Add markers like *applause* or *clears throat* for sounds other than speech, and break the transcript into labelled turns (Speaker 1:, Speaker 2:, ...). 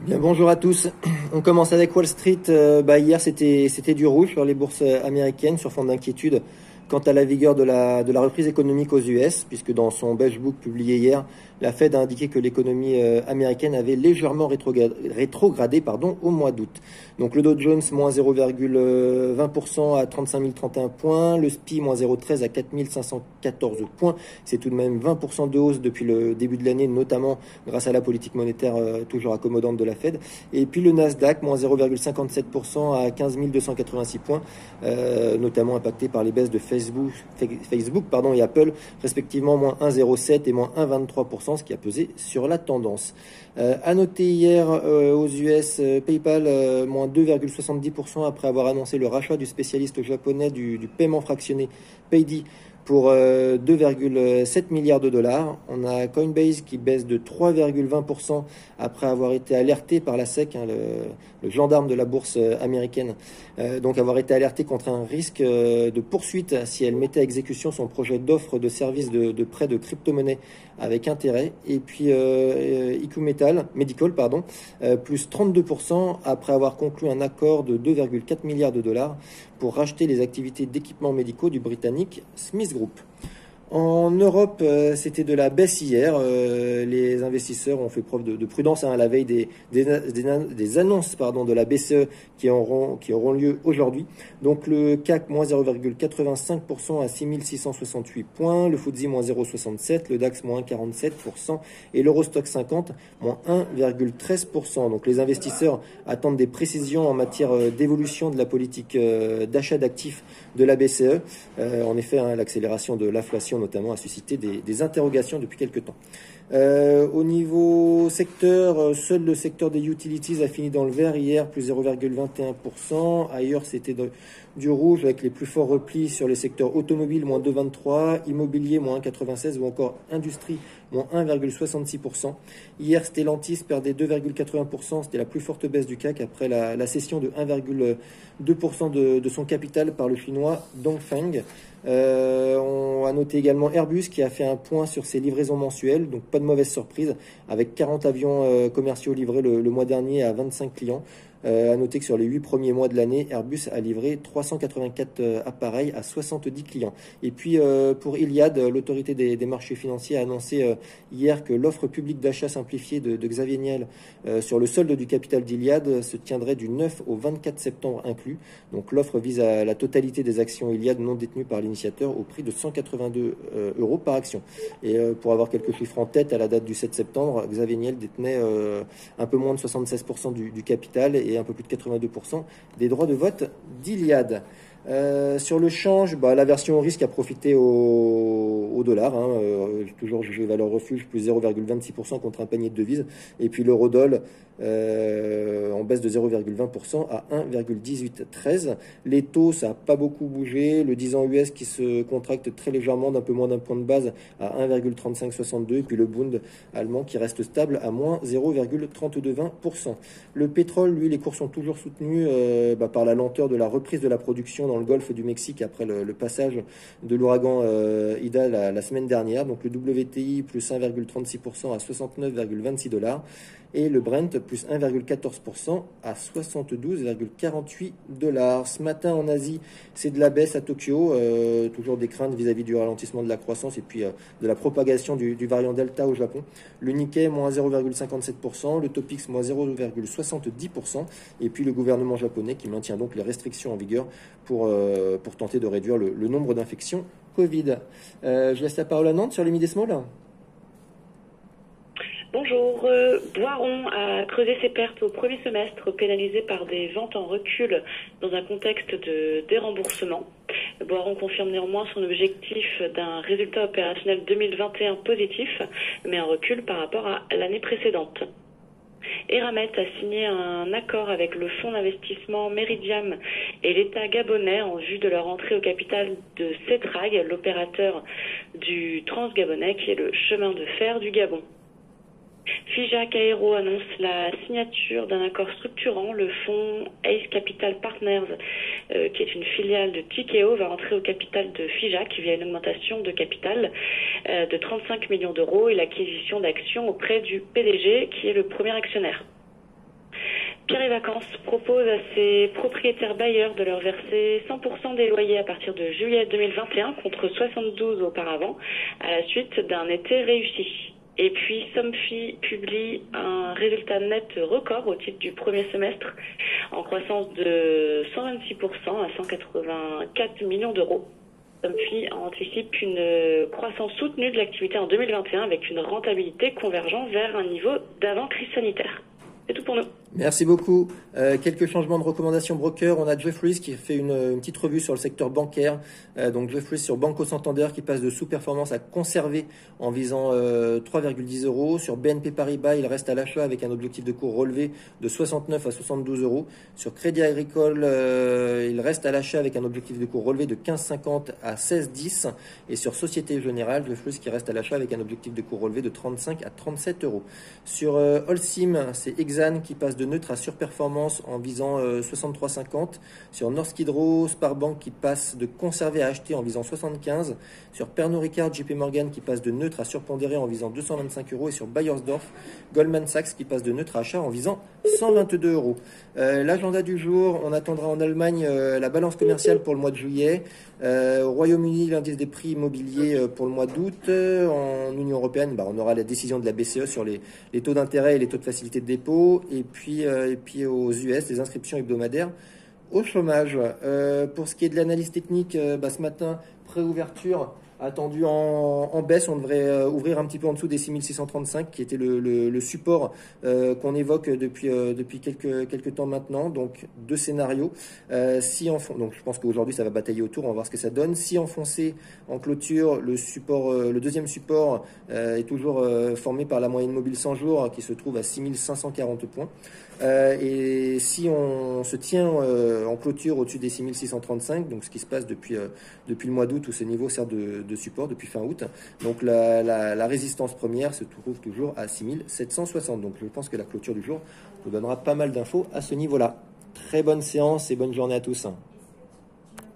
Speaker 1: Bien, bonjour à tous. *clears throat* On commence avec Wall Street. Euh, bah, hier, c'était du rouge sur les bourses américaines sur fond d'inquiétude quant à la vigueur de la, de la reprise économique aux US, puisque dans son beige book publié hier, la Fed a indiqué que l'économie euh, américaine avait légèrement rétrogradé, pardon, au mois d'août. Donc le Dow Jones moins 0,20% à 35 031 points, le SPI moins 0,13 à 4 514 points. C'est tout de même 20% de hausse depuis le début de l'année, notamment grâce à la politique monétaire euh, toujours accommodante de la Fed. Et puis le Nasdaq moins 0,57% à 15 286 points, euh, notamment impacté par les baisses de Facebook, et Apple, respectivement moins 1,07 et moins 1,23% ce qui a pesé sur la tendance. Euh, noter hier euh, aux US, euh, PayPal moins 2,70% après avoir annoncé le rachat du spécialiste japonais du, du paiement fractionné Paydi pour 2,7 milliards de dollars. On a Coinbase qui baisse de 3,20% après avoir été alerté par la SEC, hein, le, gendarme de la bourse américaine, donc avoir été alerté contre un risque de poursuite si elle mettait à exécution son projet d'offre de services de, de prêt de crypto-monnaie avec intérêt. Et puis euh, IQ Metal, Medical, pardon, euh, plus 32% après avoir conclu un accord de 2,4 milliards de dollars pour racheter les activités d'équipements médicaux du britannique Smith Group. En Europe, euh, c'était de la baisse hier. Euh, les investisseurs ont fait preuve de, prudence hein, à la veille des, annonces de la BCE qui auront, qui auront lieu aujourd'hui. Donc le CAC moins 0,85% à 6668 points, le FTSE moins 0,67, le DAX moins 1,47% et l'Eurostock 50 moins 1,13%. Donc les investisseurs attendent des précisions en matière euh, d'évolution de la politique d'achat d'actifs de la BCE. en effet, hein, l'accélération de l'inflation notamment a suscité des, interrogations depuis quelques temps. Euh, au niveau secteur, euh, seul le secteur des utilities a fini dans le vert hier, plus 0,21%. Ailleurs, c'était du rouge avec les plus forts replis sur les secteurs automobile, moins 2,23%, immobilier, moins 1,96% ou encore industrie, moins 1,66%. Hier, Stellantis perdait 2,80%. C'était la plus forte baisse du CAC après la, cession de 1,2% de, son capital par le chinois Dongfeng. Euh, on a noté également Airbus qui a fait un point sur ses livraisons mensuelles, de mauvaise surprise, avec 40 avions euh, commerciaux livrés le, mois dernier à 25 clients. Euh, à noter que sur les 8 premiers mois de l'année, Airbus a livré 384 euh, appareils à 70 clients. Et puis euh, pour Iliad, l'autorité des, marchés financiers a annoncé hier que l'offre publique d'achat simplifiée de, Xavier Niel sur le solde du capital d'Iliad se tiendrait du 9 au 24 septembre inclus. Donc l'offre vise à la totalité des actions Iliad non détenues par l'initiateur au prix de 182 euros par action. Et pour avoir quelques chiffres en tête, à la date du 7 septembre, Xavier Niel détenait un peu moins de 76% du, capital un peu plus de 82% des droits de vote d'Iliade. Euh, sur le change, bah, la version risque a profité au, dollar, hein, euh, toujours valeur refuge, plus 0,26% contre un panier de devises. Et puis l'eurodoll euh, en baisse de 0,20% à 1,1813. Les taux, ça n'a pas beaucoup bougé. Le 10 ans US qui se contracte très légèrement d'un peu moins d'un point de base à 1,3562. Et puis le Bund allemand qui reste stable à moins 0,3220%. Le pétrole, lui, les cours sont toujours soutenus bah, par la lenteur de la reprise de la production dans le golfe du Mexique après le, passage de l'ouragan euh, Ida la, semaine dernière. Donc le WTI plus 1,36% à 69,26 dollars et le Brent plus 1,14% à 72,48 dollars. Ce matin en Asie, c'est de la baisse à Tokyo, euh, toujours des craintes vis-à-vis du ralentissement de la croissance et puis euh, de la propagation du, variant Delta au Japon. Le Nikkei moins 0,57%, le Topix moins 0,70% et puis le gouvernement japonais qui maintient donc les restrictions en vigueur pour, euh, pour tenter de réduire le, nombre d'infections Covid. je laisse la parole à Nantes sur les.
Speaker 2: Bonjour. Euh, Boiron a creusé ses pertes au premier semestre, pénalisé par des ventes en recul dans un contexte de déremboursement. Boiron confirme néanmoins son objectif d'un résultat opérationnel 2021 positif, mais un recul par rapport à l'année précédente. Eramet a signé un accord avec le fonds d'investissement Meridiam et l'État gabonais en vue de leur entrée au capital de CETRAG, l'opérateur du Transgabonais qui est le chemin de fer du Gabon. FIJAC Aero annonce la signature d'un accord structurant. Le fonds Ace Capital Partners, euh, qui est une filiale de Tikeo, va entrer au capital de FIJAC via une augmentation de capital euh, de 35 millions d'euros et l'acquisition d'actions auprès du PDG, qui est le premier actionnaire. Pierre et Vacances propose à ses propriétaires bailleurs de leur verser 100% des loyers à partir de juillet 2021 contre 72 auparavant à la suite d'un été réussi. Et puis Somfy publie un résultat net record au titre du premier semestre en croissance de 126% à 184 millions d'euros. Somfy anticipe une croissance soutenue de l'activité en 2021 avec une rentabilité convergeant vers un niveau d'avant crise sanitaire. C'est tout pour nous.
Speaker 1: Merci beaucoup. Euh, quelques changements de recommandations broker. On a Jeffries qui fait une, petite revue sur le secteur bancaire. Euh, donc Jeffries sur Banco Santander qui passe de sous-performance à conserver en visant 3,10 euh, euros. Sur BNP Paribas, il reste à l'achat avec un objectif de cours relevé de 69 à 72 euros. Sur Crédit Agricole, il reste à l'achat avec un objectif de cours relevé de 15,50 à 16,10. Et sur Société Générale, Jeffries qui reste à l'achat avec un objectif de cours relevé de 35 à 37 euros. Sur Holcim, c'est Exane qui passe de neutre à surperformance en visant 63,50. Euh, sur Norsk Hydro, Sparbank qui passe de conserver à acheter en visant 75. Sur Pernod Ricard, JP Morgan qui passe de neutre à surpondérer en visant 225 euros. Et sur Bayersdorf, Goldman Sachs qui passe de neutre à achat en visant 122 euros. Euh, l'agenda du jour, on attendra en Allemagne euh, la balance commerciale pour le mois de juillet. au Royaume-Uni, l'indice des prix immobiliers pour le mois d'août. en Union européenne, bah, on aura la décision de la BCE sur les, les taux d'intérêt et les taux de facilité de dépôt. Et puis euh, et puis aux US, les inscriptions hebdomadaires au chômage. Euh, pour ce qui est de l'analyse technique, euh, bah, ce matin, préouverture attendu en, baisse. On devrait ouvrir un petit peu en dessous des 6635, qui était le, support qu'on évoque depuis, depuis quelques, quelques temps maintenant. Donc, deux scénarios. si en, donc, je pense qu'aujourd'hui, ça va batailler autour. On va voir ce que ça donne. Si enfoncé en clôture, le, support, le deuxième support est toujours formé par la moyenne mobile 100 jours, qui se trouve à 6540 points. Et si on se tient en clôture au-dessus des 6635, donc ce qui se passe depuis, depuis le mois d'août où ce niveau sert de, support depuis fin août. Donc la, résistance première se trouve toujours à 6760. Donc je pense que la clôture du jour nous donnera pas mal d'infos à ce niveau-là. Très bonne séance et bonne journée à tous.